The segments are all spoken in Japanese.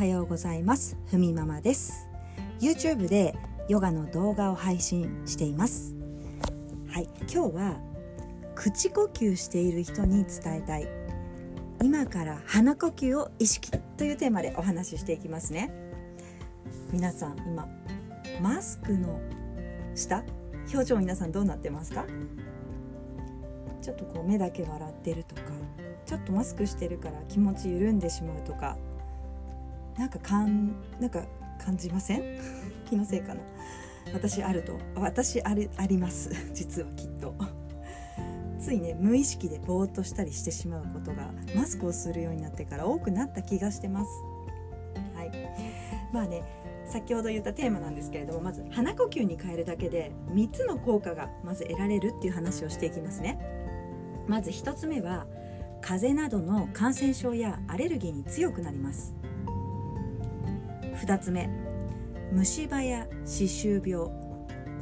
はようございます。ふみママです。YouTube でヨガの動画を配信しています。はい。今日は口呼吸している人に伝えたい。今から鼻呼吸を意識というテーマでお話ししていきますね。皆さん今マスクの下？表情皆さんどうなってますか？ちょっとこう目だけ笑ってるとかちょっとマスクしてるから気持ち緩んでしまうとかなんかかんなんか感じません？気のせいかな。私あると。私あるあります。実はきっと。ついね無意識でぼーっとしたりしてしまうことがマスクをするようになってから多くなった気がしてます。はい。まあね先ほど言ったテーマなんですけれどもまず鼻呼吸に変えるだけで3つの効果がまず得られるっていう話をしていきますね。まず1つ目は風邪などの感染症やアレルギーに強くなります。2つ目。虫歯や歯周病。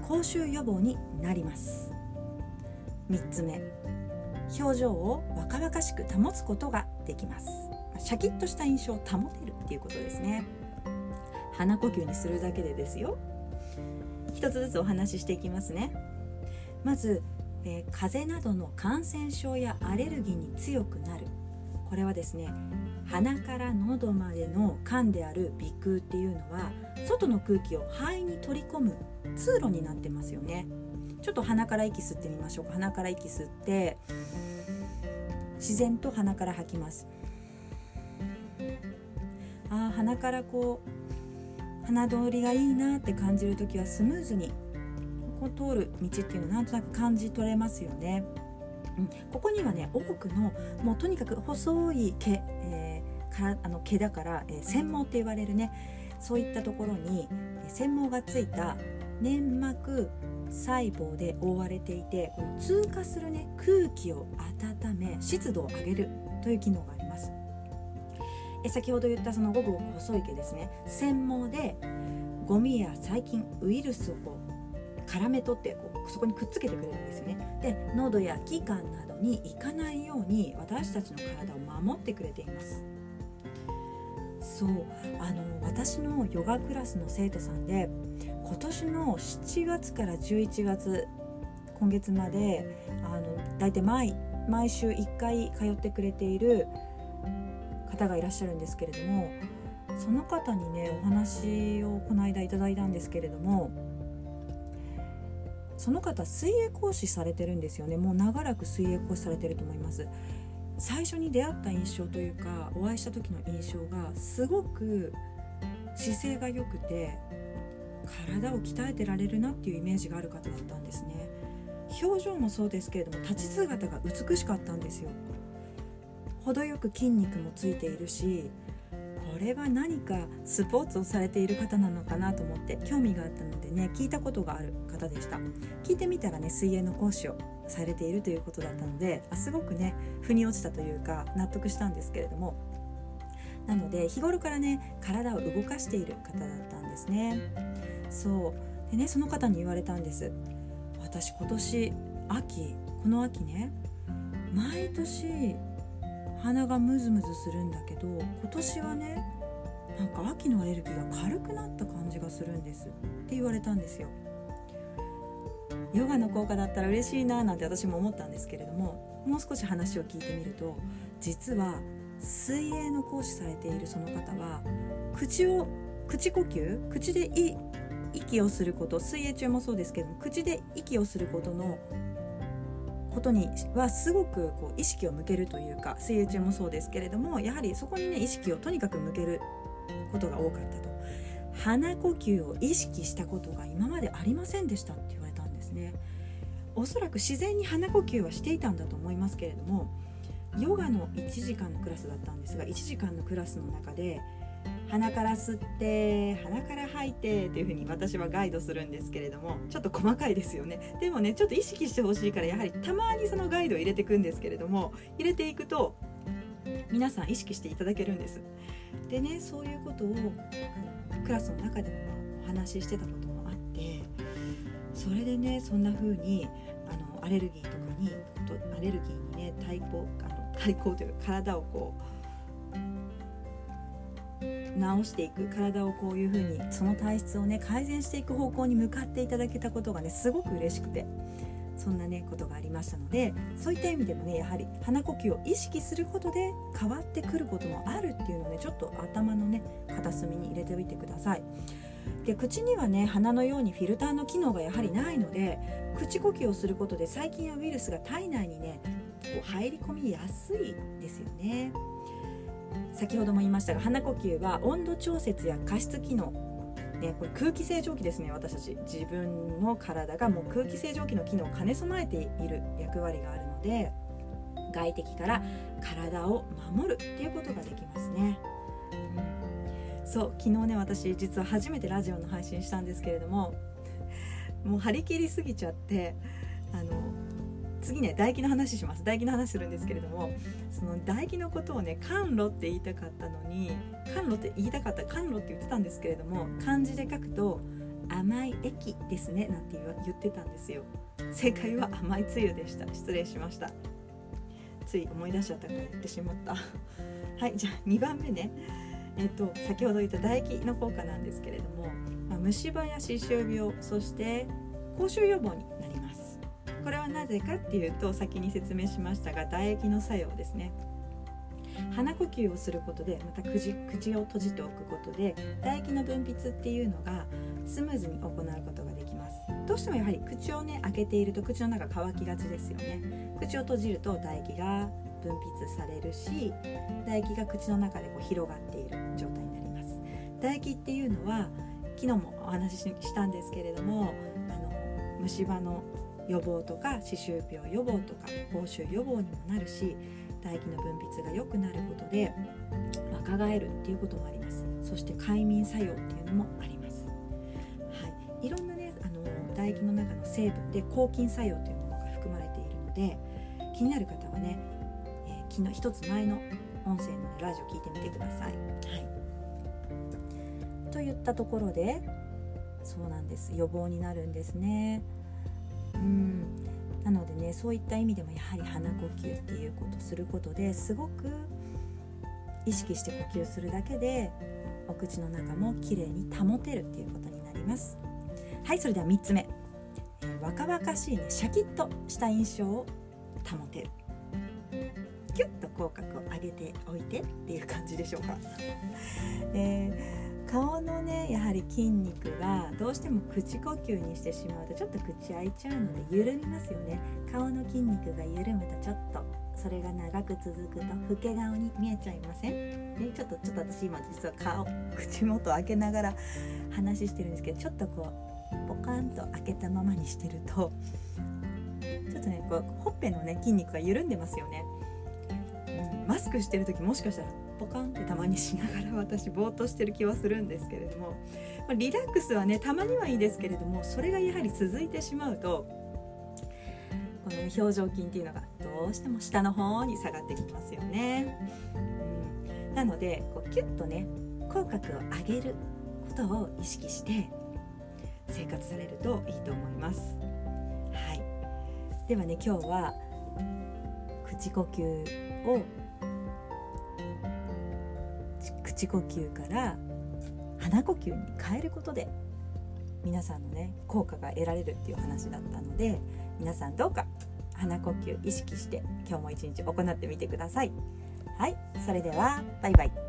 口臭予防になります。3つ目。表情を若々しく保つことができます。シャキッとした印象を保てるっていうことですね。鼻呼吸にするだけでですよ。一つずつお話ししていきますね。まず、えー、風邪などの感染症やアレルギーに強くなる。これはですね鼻から喉までの管である鼻腔っていうのは外の空気を肺に取り込む通路になってますよね。ちょっと鼻から息吸ってみましょうか。鼻から息吸って自然と鼻から吐きます。あ鼻からこう鼻通りがいいなって感じる時はスムーズにここ通る道っていうのをなんとなく感じ取れますよね、うん、ここにはね多くのもうとにかく細い毛、えー、からあの毛だから、えー、繊毛って言われるね。そういったところに繊毛がついた粘膜細胞で覆われていてこの通過するね空気を温め湿度を上げるという機能があります。え先ほど言ったそのごくごく細い毛ですね。繊毛でゴミや細菌ウイルスをこう絡め取ってこうそこにくっつけてくれるんですよね。で喉や気管などに行かないように私たちの体を守ってくれています。そうあの私のヨガクラスの生徒さんで今年の7月から11月今月まであの大体毎毎週1回通ってくれている方がいらっしゃるんですけれどもその方にねお話をこの間いただいたんですけれどもその方水泳講師されてるんですよね。もう長らく水泳講師されてると思います。最初に出会った印象というかお会いした時の印象がすごく姿勢が良くて体を鍛えてられるなっていうイメージがある方だったんですね。表情もそうですけれども立ち姿が美しかったんですよ。程よく筋肉もついているしこれは何かスポーツをされている方なのかなと思って興味があったのでね聞いたことがある方でした。聞いてみたらね水泳の講師をされているということだったのであすごくね腑に落ちたというか納得したんですけれども。なので日頃からね体を動かしている方だったんですね。そう。でねその方に言われたんです。私今年秋この秋ね毎年鼻がムズムズするんだけど今年はねなんか秋のアレルギーが軽くなった感じがするんですって言われたんですよ。ヨガの効果だったら嬉しいななんて私も思ったんですけれどももう少し話を聞いてみると実は水泳の講師されているその方は口を口呼吸口で息をすること水泳中もそうですけども口で息をすることのことにはすごくこう意識を向けるというか水泳中もそうですけれどもやはりそこにね意識をとにかく向けることが多かったと。鼻呼吸を意識したことが今までありませんでしたって言われたんですね。おそらく自然に鼻呼吸はしていたんだと思いますけれどもヨガの1時間のクラスだったんですが1時間のクラスの中で鼻から吸って鼻から吐いてっていう風に私はガイドするんですけれどもちょっと細かいですよね。でもねちょっと意識してほしいからやはりたまにそのガイドを入れていくんですけれども入れていくと皆さん意識していただけるんです。でねそういうことをクラスの中でもお話ししてたこともあってそれでねそんな風にあのアレルギーとかにアレルギーにね対抗あの対抗というか体をこう直していく体をこういう風にその体質をね改善していく方向に向かっていただけたことがねすごく嬉しくてそんなねことがありましたのでそういった意味でもねやはり鼻呼吸を意識することで変わってくることもあるっていうのをねちょっと頭のね片隅に入れておいてください。で口にはね鼻のようにフィルターの機能がやはりないので口呼吸をすることで細菌やウイルスが体内にねこう入り込みやすいですよね先ほども言いましたが鼻呼吸は温度調節や加湿機能。ね、これ空気清浄機ですね私たち。自分の体がもう空気清浄機の機能を兼ね備えている役割があるので外敵から体を守るっていうことができますね、うん、そう昨日ね私実は初めてラジオの配信したんですけれどももう張り切りすぎちゃってあの次ね唾液の話します。唾液の話するんですけれどもその唾液のことをね甘露って言いたかったのに甘露って言いたかった甘露って言ってたんですけれども漢字で書くと甘い液ですねなんて言ってたんですよ。正解は甘いつゆでした。失礼しました。つい思い出しちゃったから言ってしまった。はいじゃあ2番目ね。えっと先ほど言った唾液の効果なんですけれども、まあ、虫歯や歯周病そして口臭予防にこれはなぜかっていうと先に説明しましたが唾液の作用ですね。鼻呼吸をすることでまた口口を閉じておくことで唾液の分泌っていうのがスムーズに行うことができます。どうしてもやはり口をね開けていると口の中乾きがちですよね。口を閉じると唾液が分泌されるし唾液が口の中でこう広がっている状態になります。唾液っていうのは昨日もお話ししたんですけれどもあの虫歯の予防とか歯周病予防とか口臭予防にもなるし唾液の分泌が良くなることで若返るっていうこともあります。そして快眠作用っていうのもあります、はい、いろんなねあの唾液の中の成分で抗菌作用というものが含まれているので気になる方はね、えー、昨日一つ前の音声の、ね、ラジオ聞いてみてください、はい、といったところでそうなんです。予防になるんですね。うん。なのでねそういった意味でもやはり鼻呼吸っていうことすることですごく意識して呼吸するだけでお口の中もきれいに保てるっていうことになります。はいそれでは3つ目、え、若々しいねシャキッとした印象を保てる。キュッと口角を上げておいてっていう感じでしょうか、えー顔のねやはり筋肉がどうしても口呼吸にしてしまうとちょっと口開いちゃうので緩みますよね。顔の筋肉が緩むとちょっとそれが長く続くと老け顔に見えちゃいません、ね、ちょっとちょっと私今実は顔口元開けながら話してるんですけどちょっとこうポカンと開けたままにしてるとちょっとねこうほっぺのね筋肉が緩んでますよね、うん、マスクしてる時もしかしたらポカンってたまにしながら私ぼーっとしてる気はするんですけれども、ま、リラックスはねたまにはいいですけれどもそれがやはり続いてしまうとこの、表情筋っていうのがどうしても下の方に下がってきますよね。うん、なのでこうキュッとね口角を上げることを意識して生活されるといいと思います。はい、ではね今日は口呼吸を口呼吸から鼻呼吸に変えることで皆さんのね効果が得られるっていう話だったので皆さんどうか鼻呼吸意識して今日も一日行ってみてください。はい、それではバイバイ。